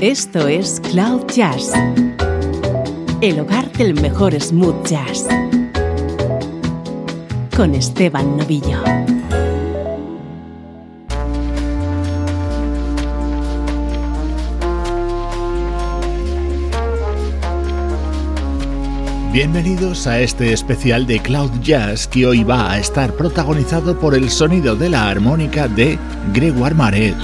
Esto es Cloud Jazz, el hogar del mejor smooth jazz, con Esteban Novillo. Bienvenidos a este especial de Cloud Jazz que hoy va a estar protagonizado por el sonido de la armónica de Gregoire Maret.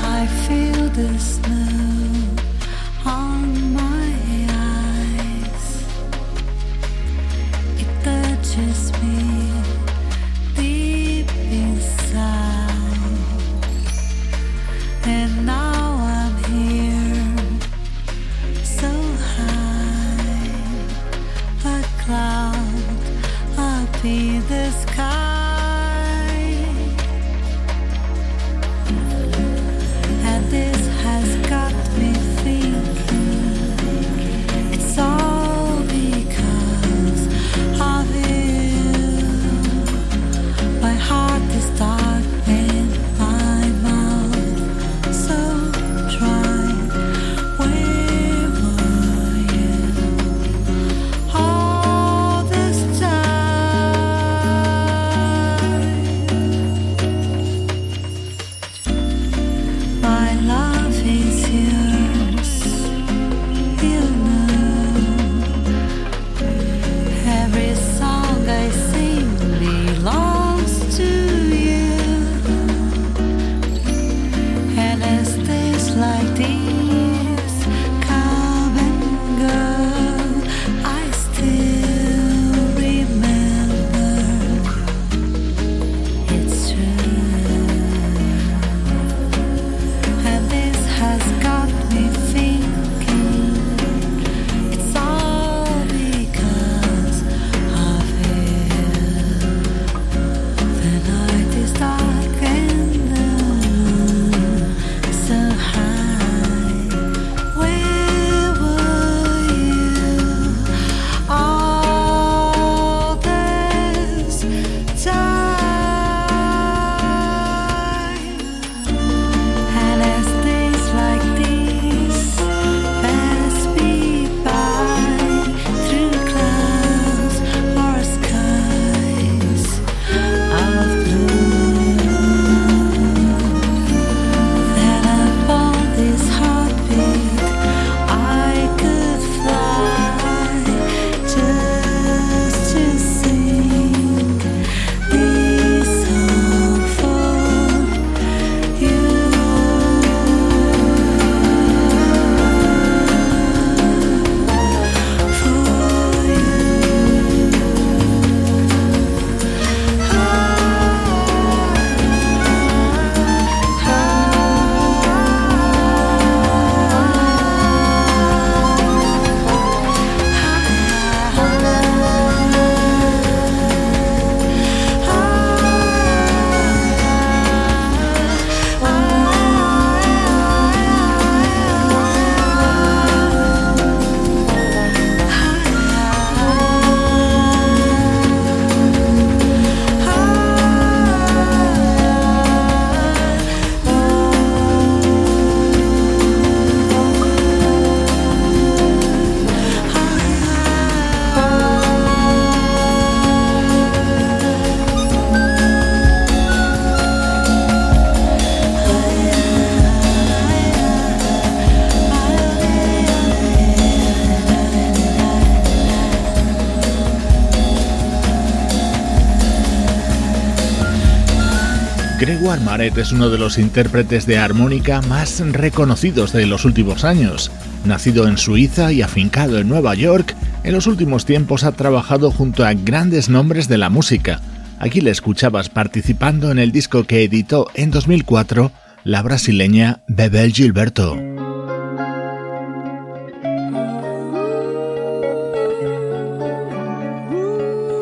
Gregoire Maret es uno de los intérpretes de armónica más reconocidos de los últimos años. Nacido en Suiza y afincado en Nueva York, en los últimos tiempos ha trabajado junto a grandes nombres de la música. Aquí le escuchabas participando en el disco que editó en 2004 la brasileña Bebel Gilberto.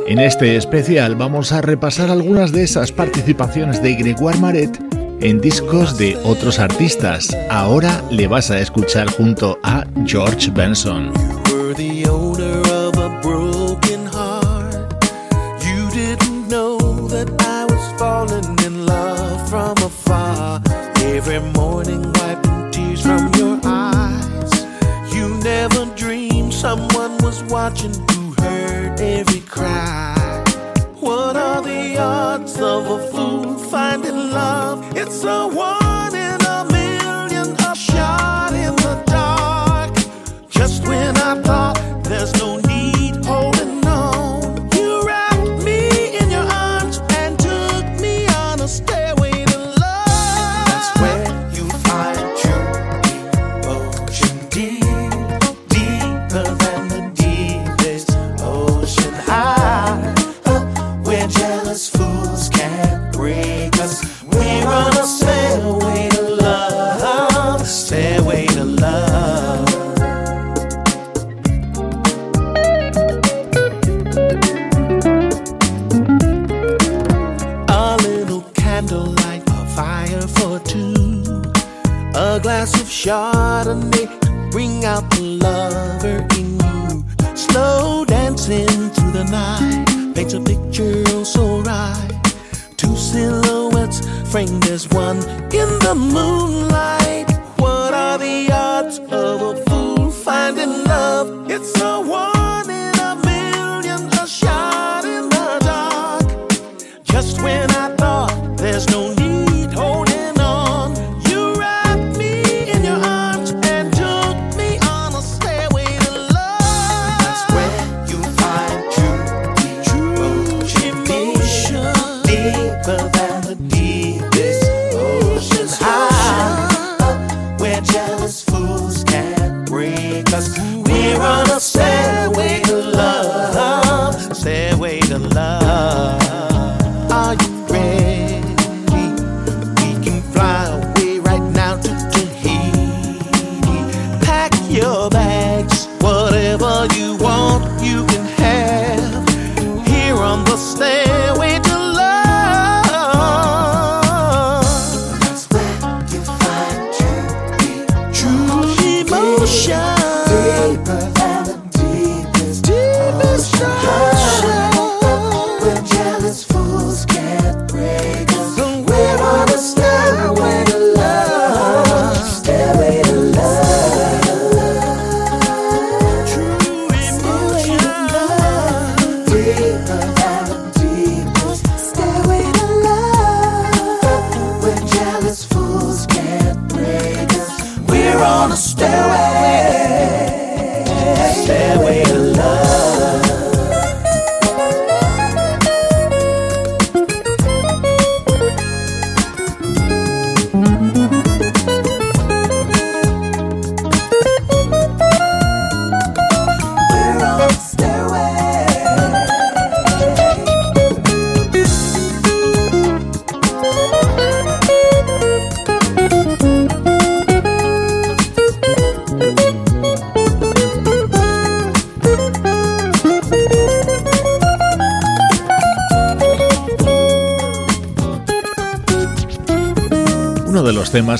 En este especial vamos a repasar algunas de esas participaciones de Gregoire Maret en discos de otros artistas. Ahora le vas a escuchar junto a George Benson. Every morning wiping tears from your eyes. You never dreamed someone was watching.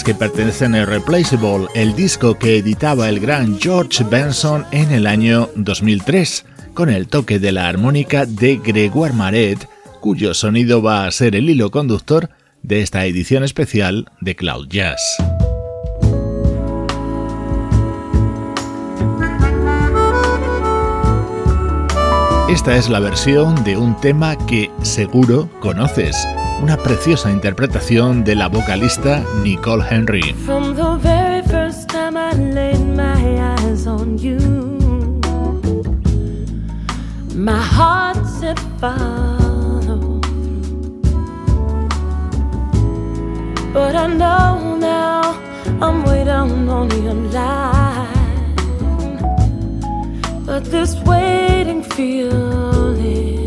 Que pertenecen a Irreplaceable, el disco que editaba el gran George Benson en el año 2003, con el toque de la armónica de Gregoire Maret, cuyo sonido va a ser el hilo conductor de esta edición especial de Cloud Jazz. Esta es la versión de un tema que seguro conoces una preciosa interpretación de la vocalista Nicole Henry. From the very first time I laid my eyes on you, my heart said follow. But I know now I'm way down on your line. But this waiting feeling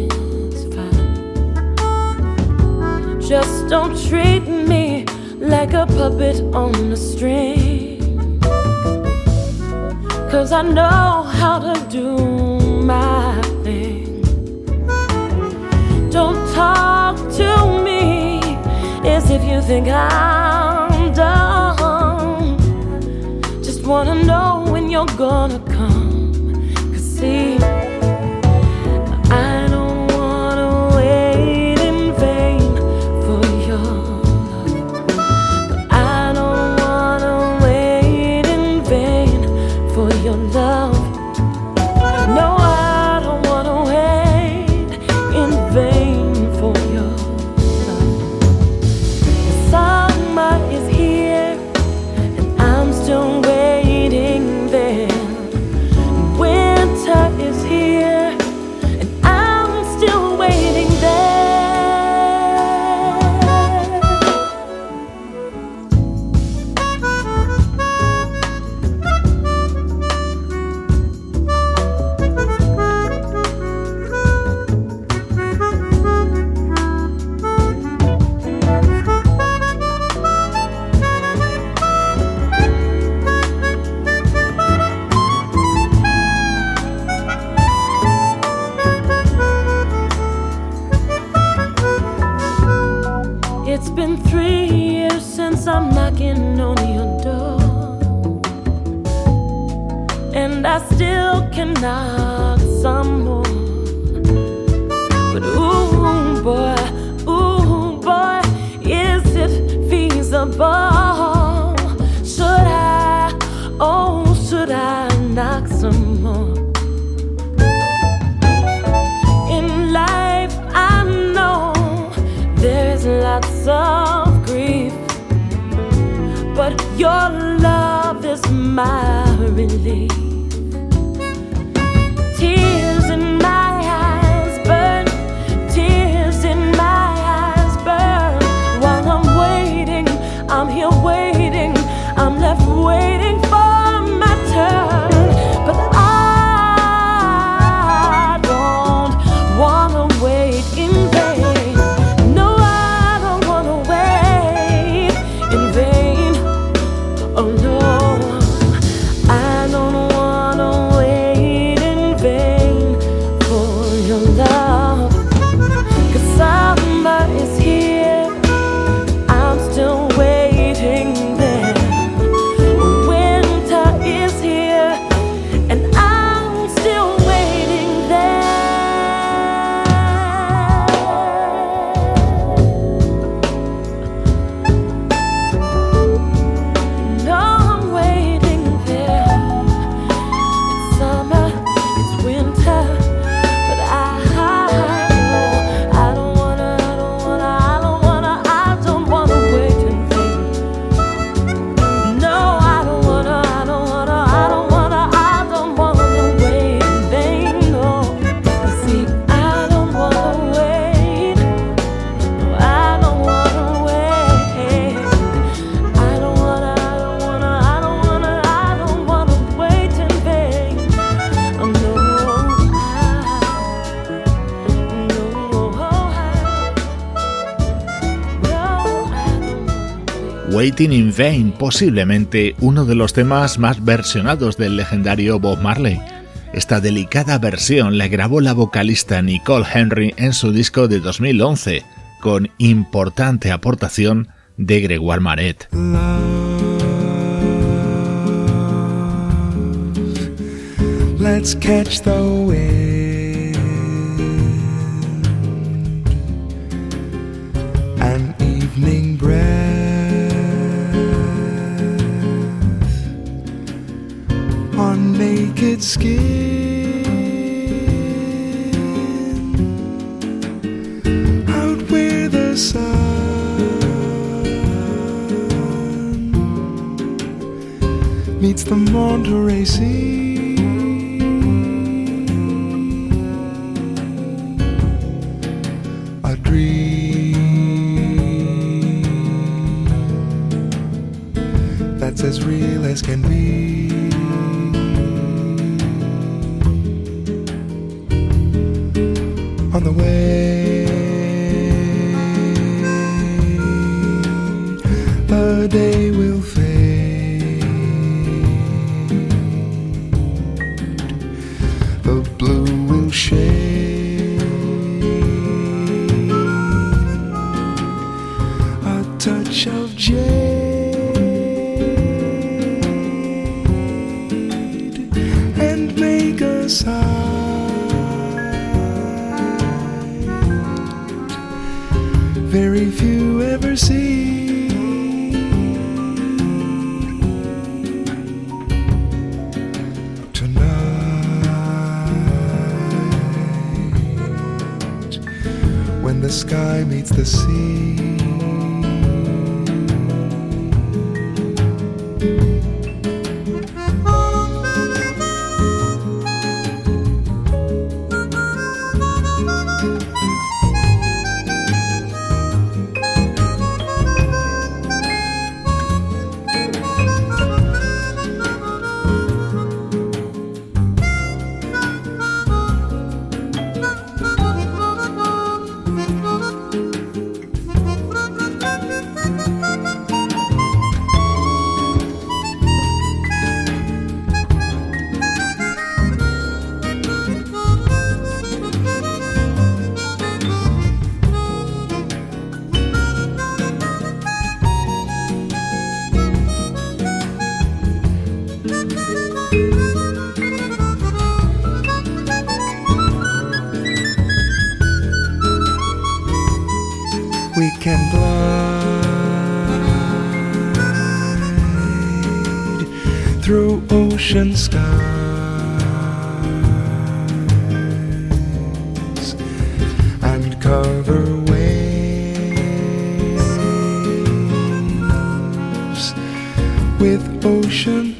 Just don't treat me like a puppet on a string. Cause I know how to do my thing. Don't talk to me as if you think I'm done. Just wanna know when you're gonna Waiting in Vain, posiblemente uno de los temas más versionados del legendario Bob Marley. Esta delicada versión la grabó la vocalista Nicole Henry en su disco de 2011, con importante aportación de Gregoire Maret. Naked skin out where the sun meets the Monterey Sea. A dream that's as real as can be. The way. The day will ocean skies and cover waves with ocean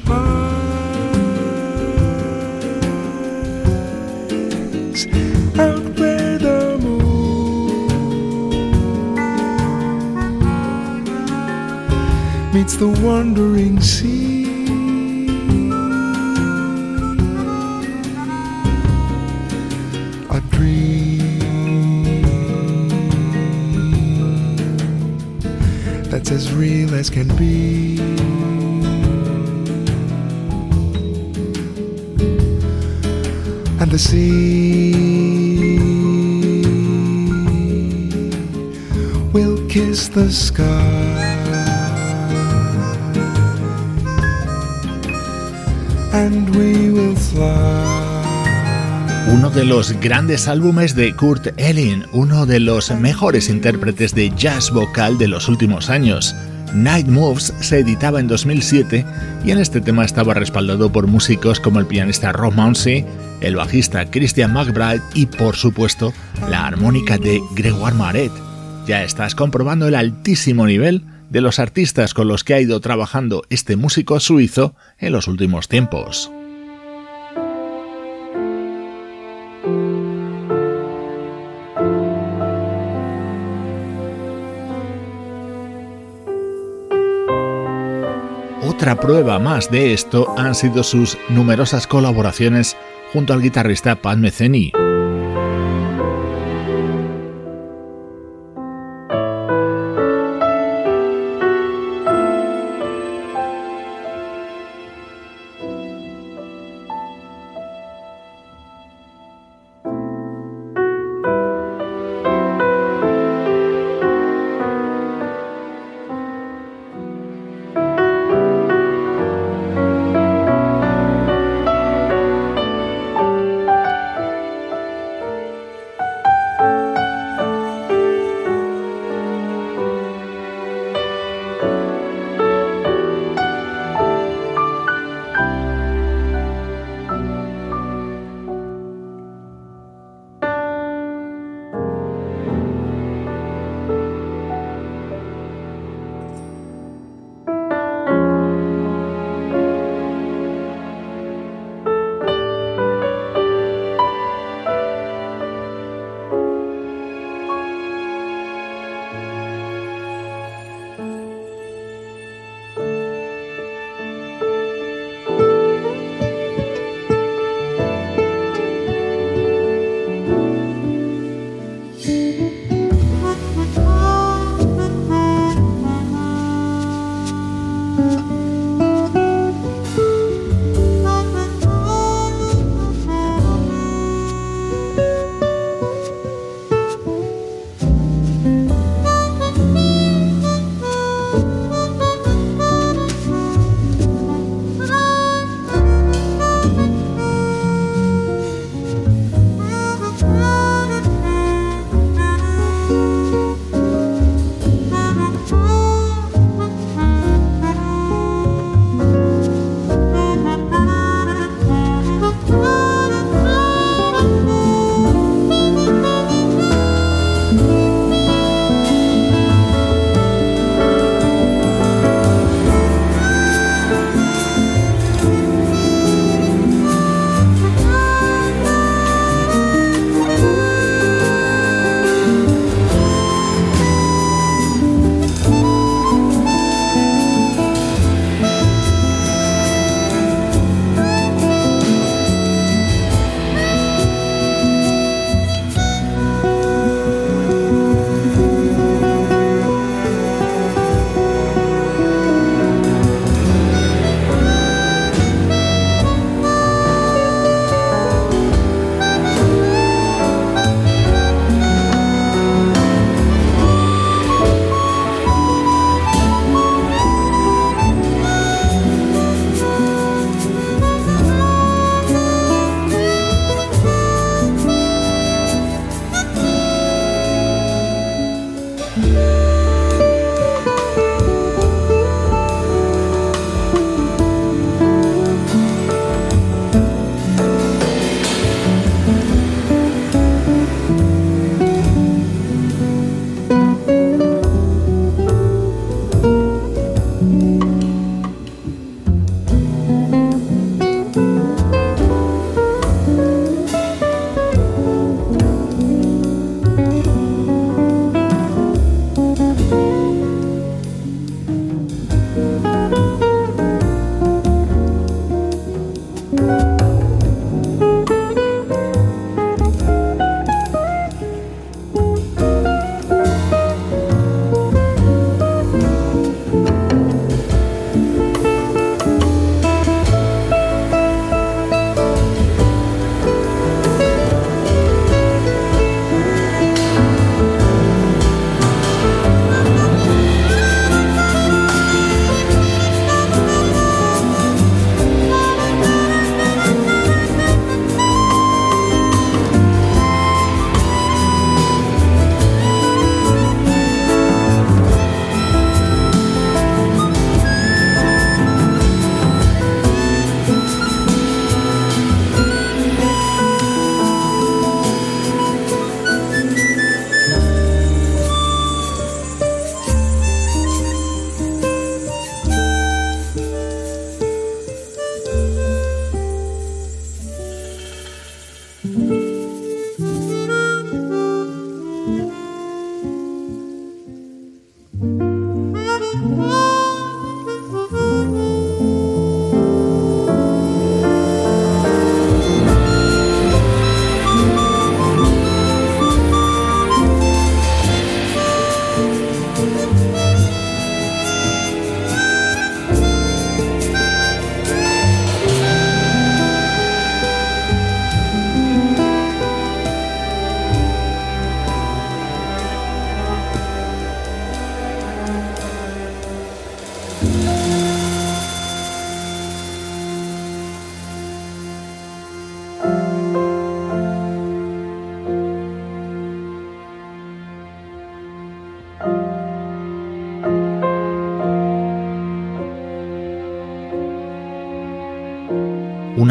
grandes álbumes de Kurt Elling, uno de los mejores intérpretes de jazz vocal de los últimos años. Night Moves se editaba en 2007 y en este tema estaba respaldado por músicos como el pianista Rob Mounsey, el bajista Christian McBride y por supuesto la armónica de Gregoire Maret. Ya estás comprobando el altísimo nivel de los artistas con los que ha ido trabajando este músico suizo en los últimos tiempos. Otra prueba más de esto han sido sus numerosas colaboraciones junto al guitarrista Pat Metheny.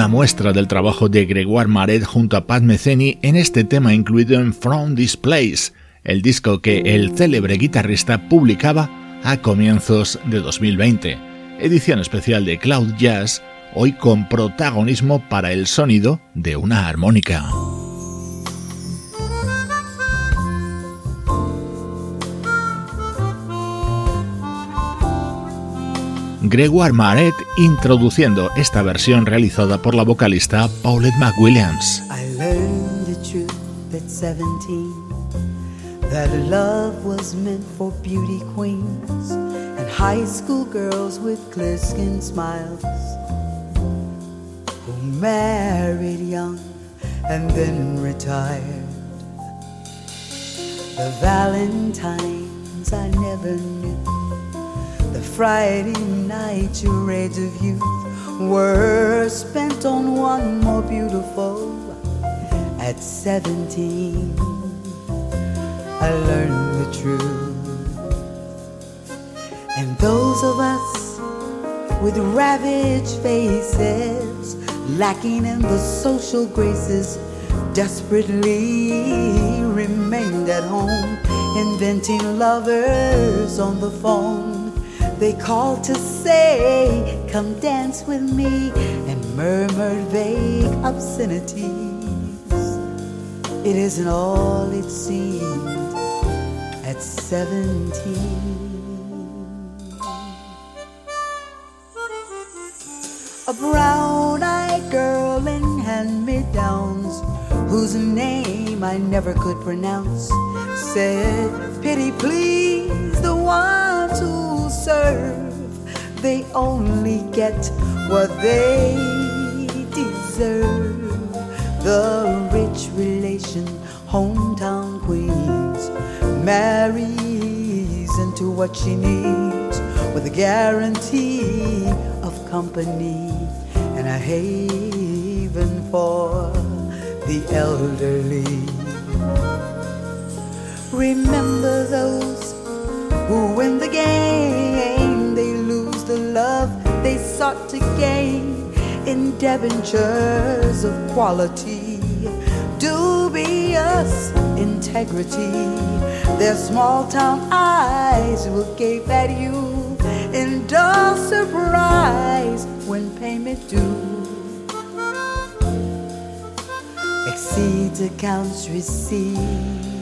Una muestra del trabajo de Gregoire Maret junto a Pat Metheny en este tema incluido en From This Place, el disco que el célebre guitarrista publicaba a comienzos de 2020. Edición especial de Cloud Jazz, hoy con protagonismo para el sonido de una armónica. Gregoire Maret introduciendo esta versión realizada por la vocalista Paulette McWilliams. I learned the truth at 17 that love was meant for beauty queens and high school girls with clear skin smiles who married young and then retired. The Valentines I never knew Friday night charades of youth were spent on one more beautiful at 17. I learned the truth. And those of us with ravaged faces, lacking in the social graces, desperately remained at home, inventing lovers on the phone they called to say, Come dance with me, and murmured vague obscenities. It isn't all it seemed at 17. A brown eyed girl in hand me downs, whose name I never could pronounce, said, Pity, please, the who they only get what they deserve. The rich relation, hometown queens, marries into what she needs with a guarantee of company and a haven for the elderly. Remember those who win the game, they lose the love they sought to gain. In debentures of quality, dubious integrity. Their small town eyes will gape at you. In dull surprise when payment due. Exceeds accounts received.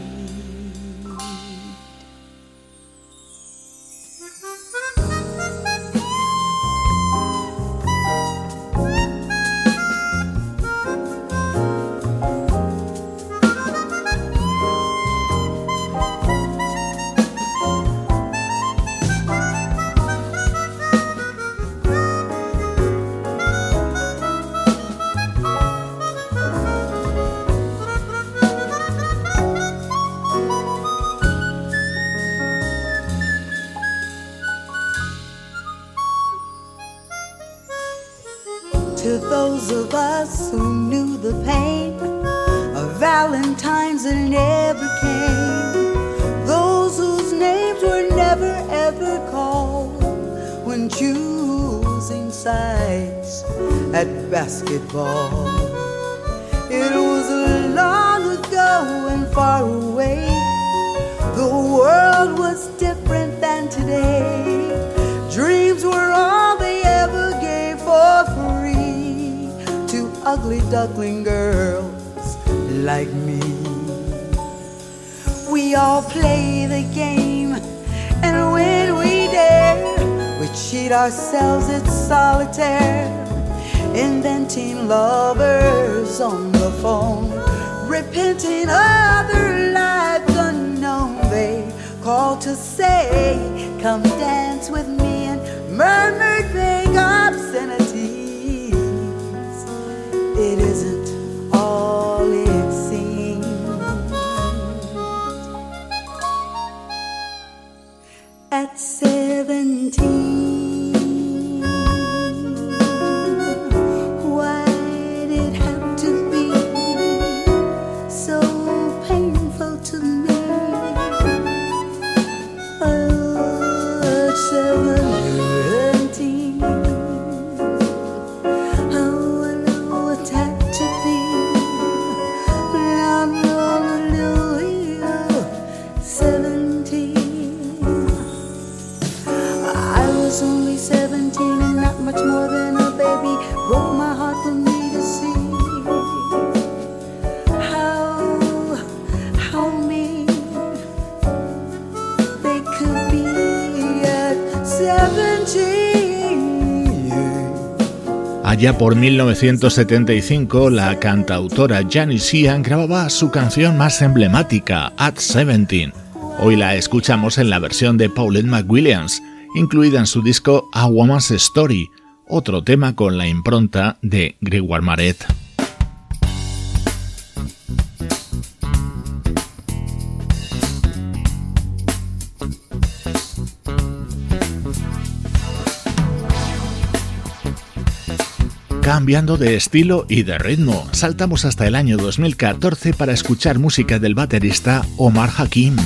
at 17. Allá por 1975, la cantautora Janice Ian grababa su canción más emblemática, At 17. Hoy la escuchamos en la versión de Paulette McWilliams, incluida en su disco A Woman's Story, otro tema con la impronta de Grégoire Maret. Cambiando de estilo y de ritmo, saltamos hasta el año 2014 para escuchar música del baterista Omar Hakim.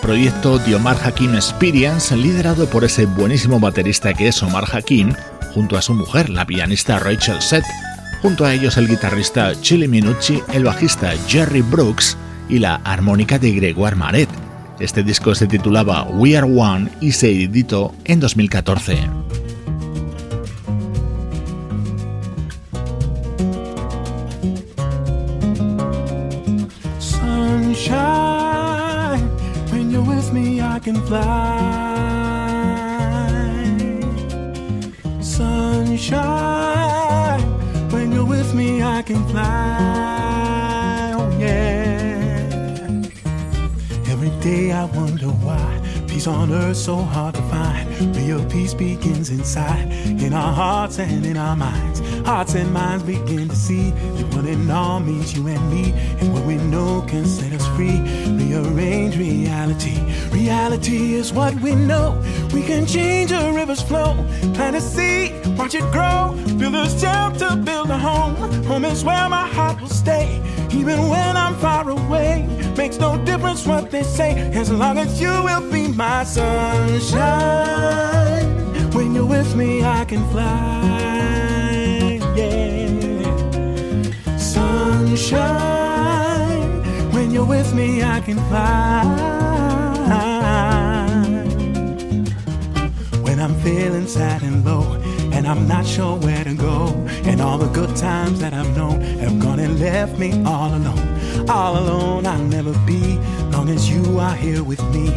Proyecto The Omar Hakim Experience, liderado por ese buenísimo baterista que es Omar Hakim, junto a su mujer, la pianista Rachel Seth, junto a ellos el guitarrista Chili Minucci, el bajista Jerry Brooks y la armónica de Gregoire Maret. Este disco se titulaba We Are One y se editó en 2014. Earth so hard to find. Real peace begins inside, in our hearts and in our minds. Hearts and minds begin to see that one and all means you and me, and what we know can set us free. Rearrange reality. Reality is what we know. We can change a river's flow, plant a seed, watch it grow. Build a shelter, build a home. Home is where my heart will stay, even when I'm far away. Makes no difference what they say, as long as you will be my sunshine. When you're with me, I can fly. Yeah. Sunshine. When you're with me, I can fly. When I'm feeling sad and low, I'm not sure where to go, and all the good times that I've known have gone and left me all alone. All alone, I'll never be, long as you are here with me.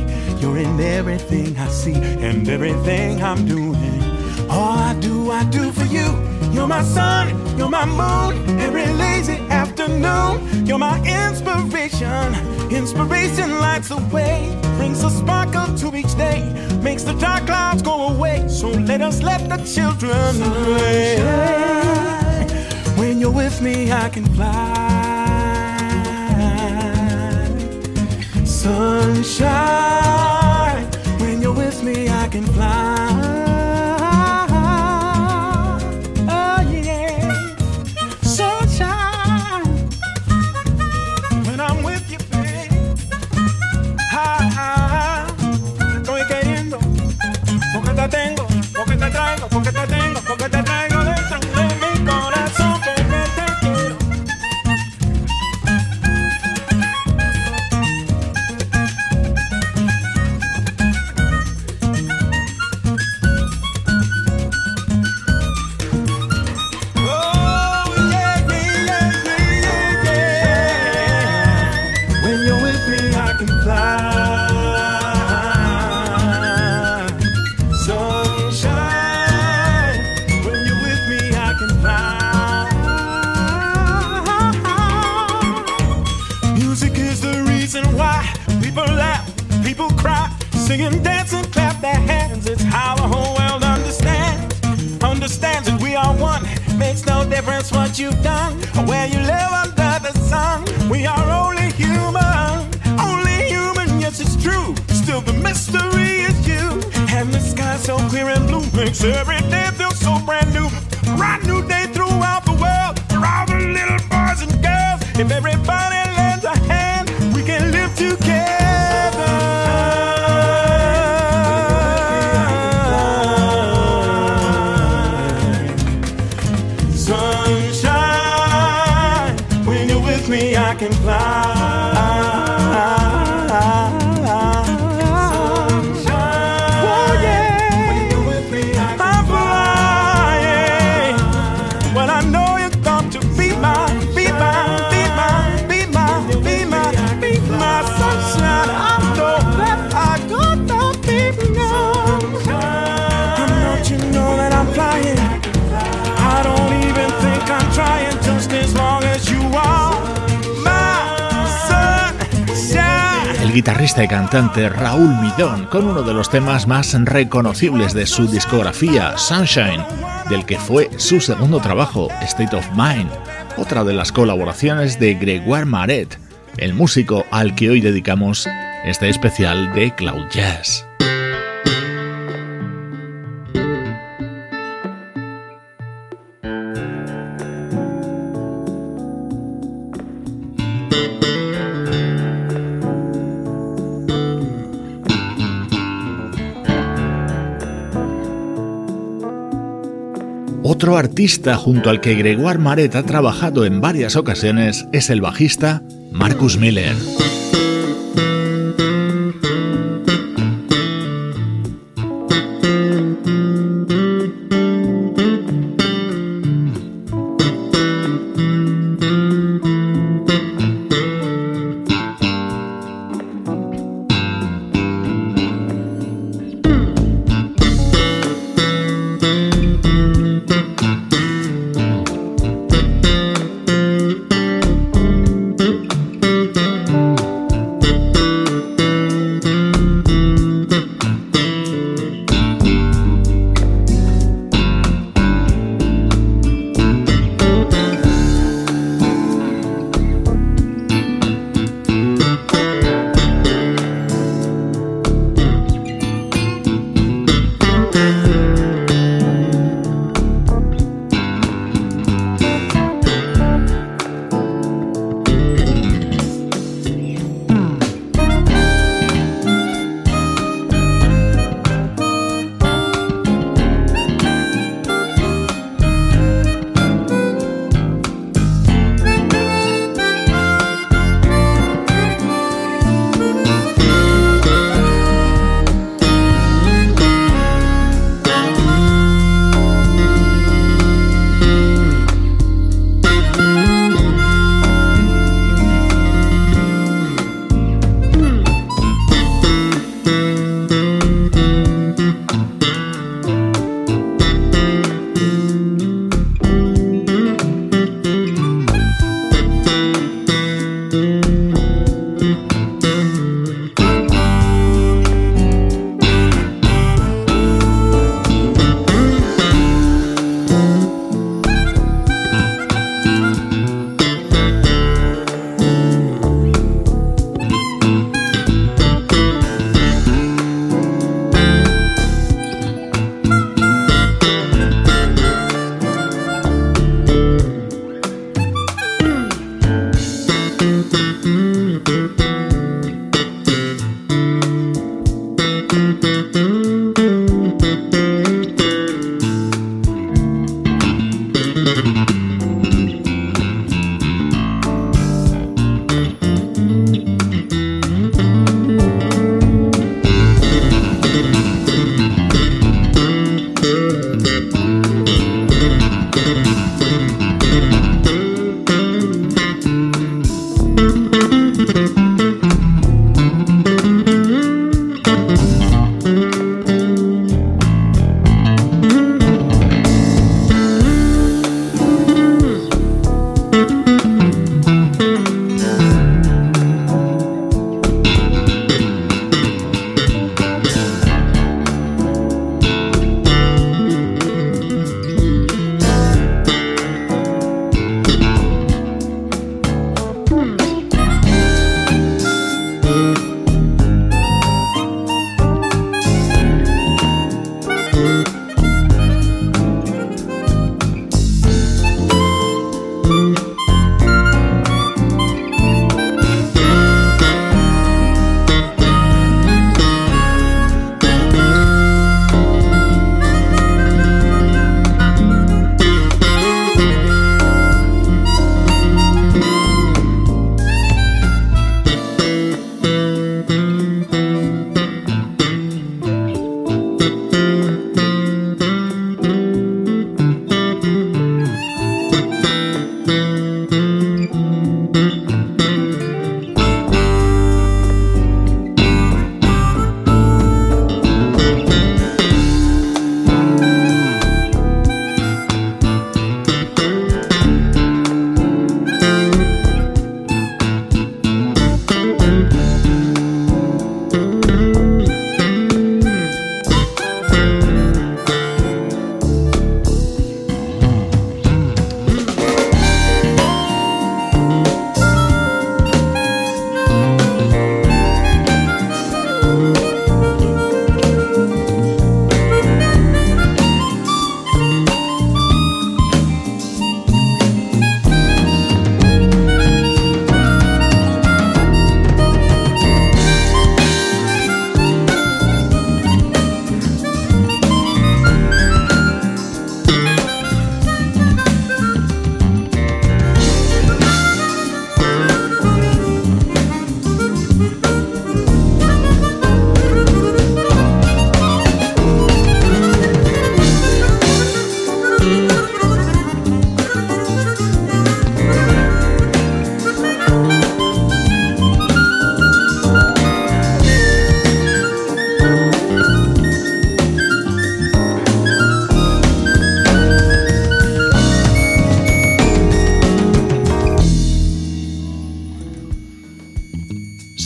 You're in everything I see and everything I'm doing. All I do, I do for you. You're my sun, you're my moon, every lazy afternoon. You're my inspiration. Inspiration lights the way, brings a sparkle to each day, makes the dark clouds go away. So let us let the children play. When you're with me, I can fly. Sunshine, when you're with me, I can fly. tengo, porque te traigo, porque te tengo, porque te traigo. Guitarrista y cantante Raúl Midón con uno de los temas más reconocibles de su discografía, Sunshine, del que fue su segundo trabajo, State of Mind, otra de las colaboraciones de Gregoire Maret, el músico al que hoy dedicamos este especial de Cloud Jazz. Artista junto al que Gregoire Maret ha trabajado en varias ocasiones es el bajista Marcus Miller.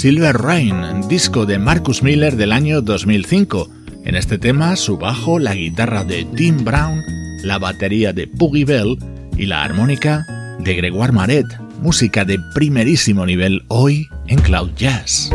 Silver Rain, disco de Marcus Miller del año 2005. En este tema, su bajo, la guitarra de Tim Brown, la batería de Puggy Bell y la armónica de Gregoire Maret, música de primerísimo nivel hoy en Cloud Jazz.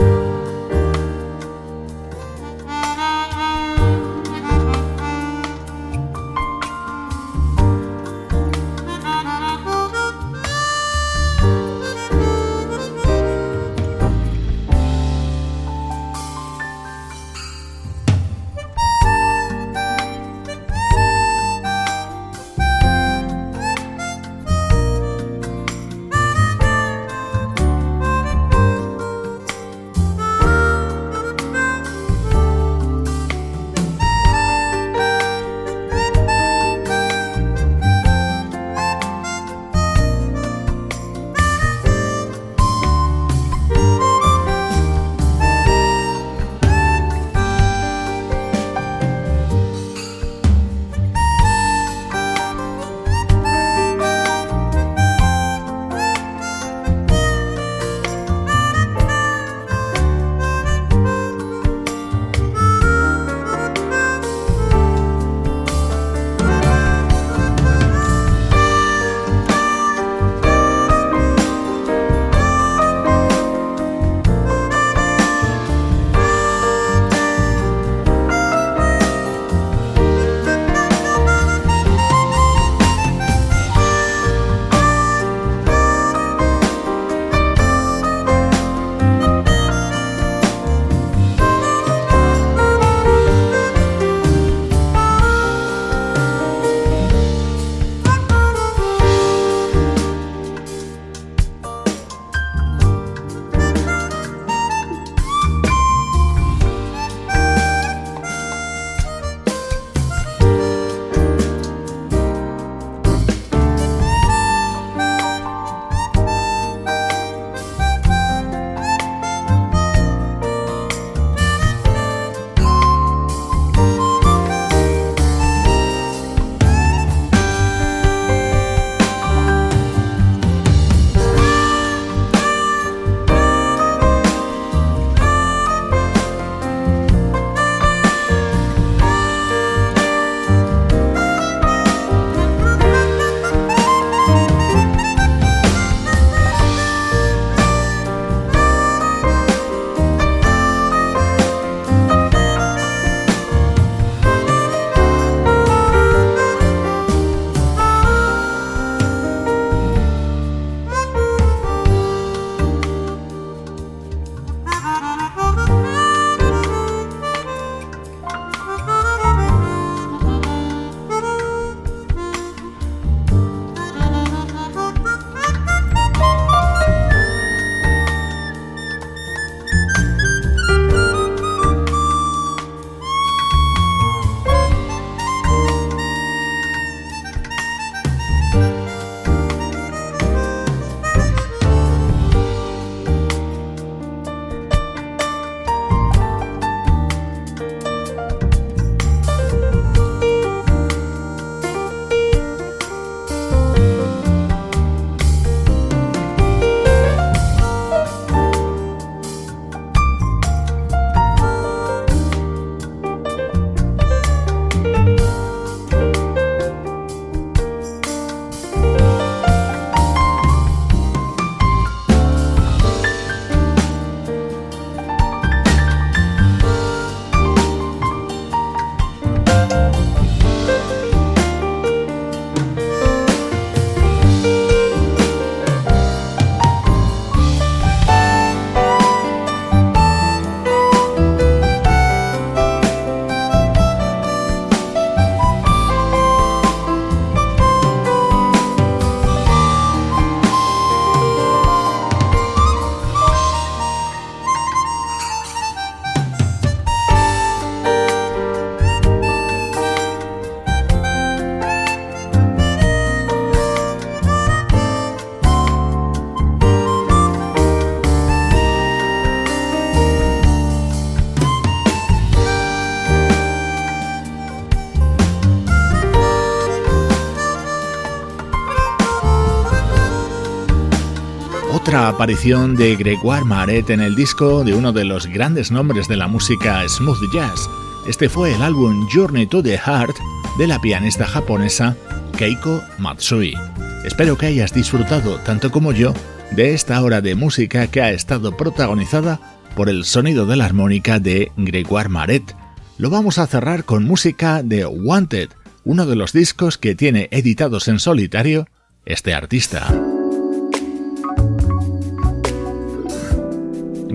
Aparición de Gregoire Maret en el disco de uno de los grandes nombres de la música smooth jazz. Este fue el álbum Journey to the Heart de la pianista japonesa Keiko Matsui. Espero que hayas disfrutado tanto como yo de esta hora de música que ha estado protagonizada por el sonido de la armónica de Gregoire Maret. Lo vamos a cerrar con música de Wanted, uno de los discos que tiene editados en solitario este artista.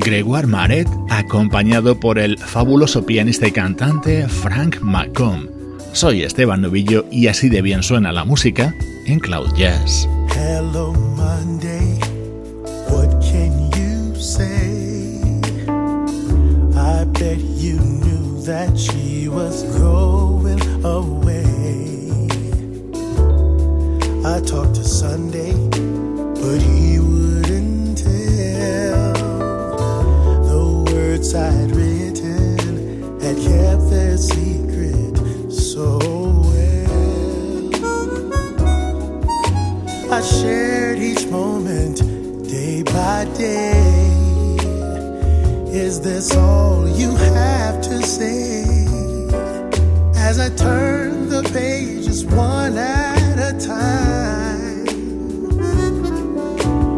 Gregoire Maret, acompañado por el fabuloso pianista y cantante Frank McComb. Soy Esteban Novillo y así de bien suena la música en Cloud Jazz. Hello Monday, what can you say? I bet you knew that she was going away. I talked to Sunday, but he wouldn't words I'd written had kept their secret so well. I shared each moment day by day. Is this all you have to say? As I turn the pages one at a time.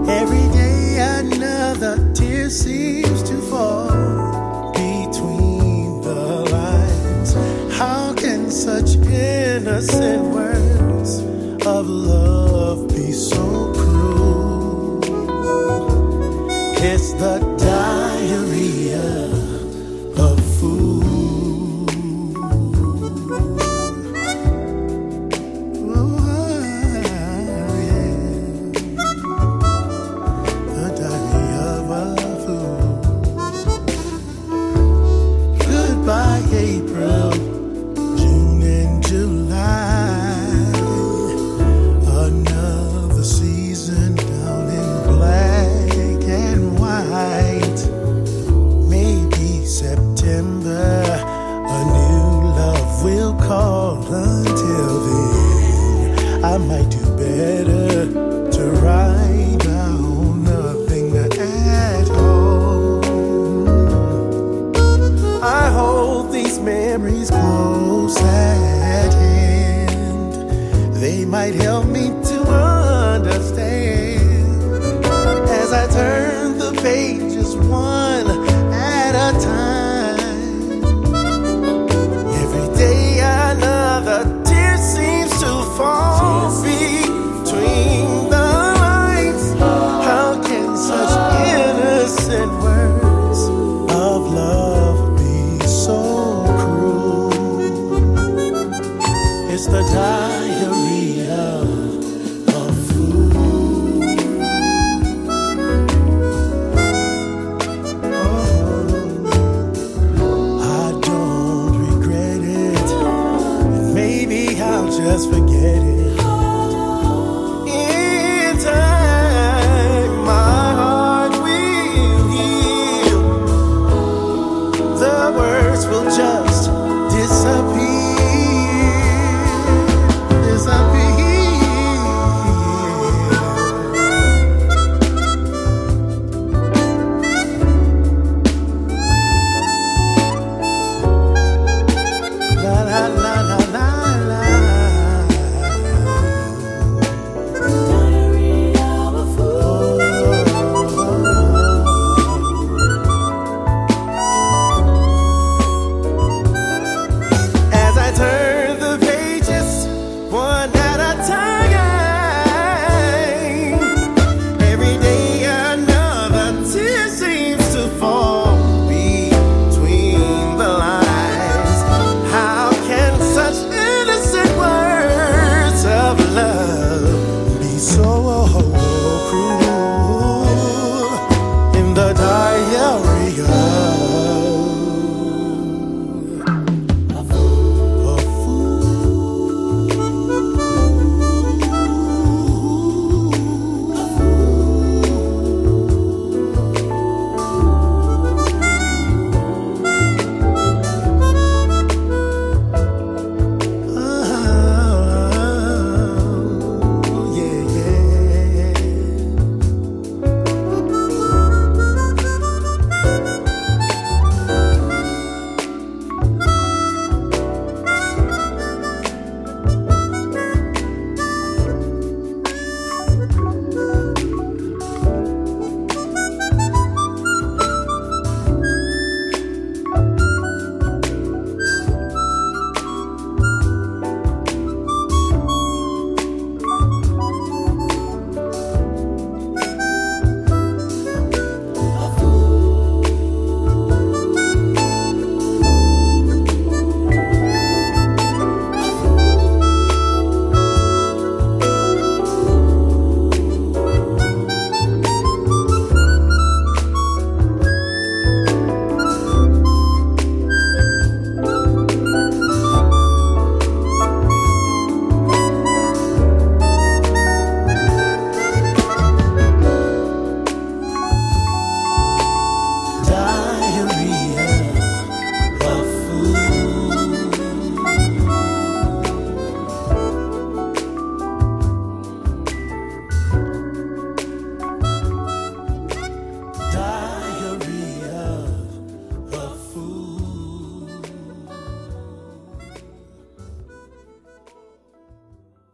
Every day another tear seems innocent words of love be so cruel? It's the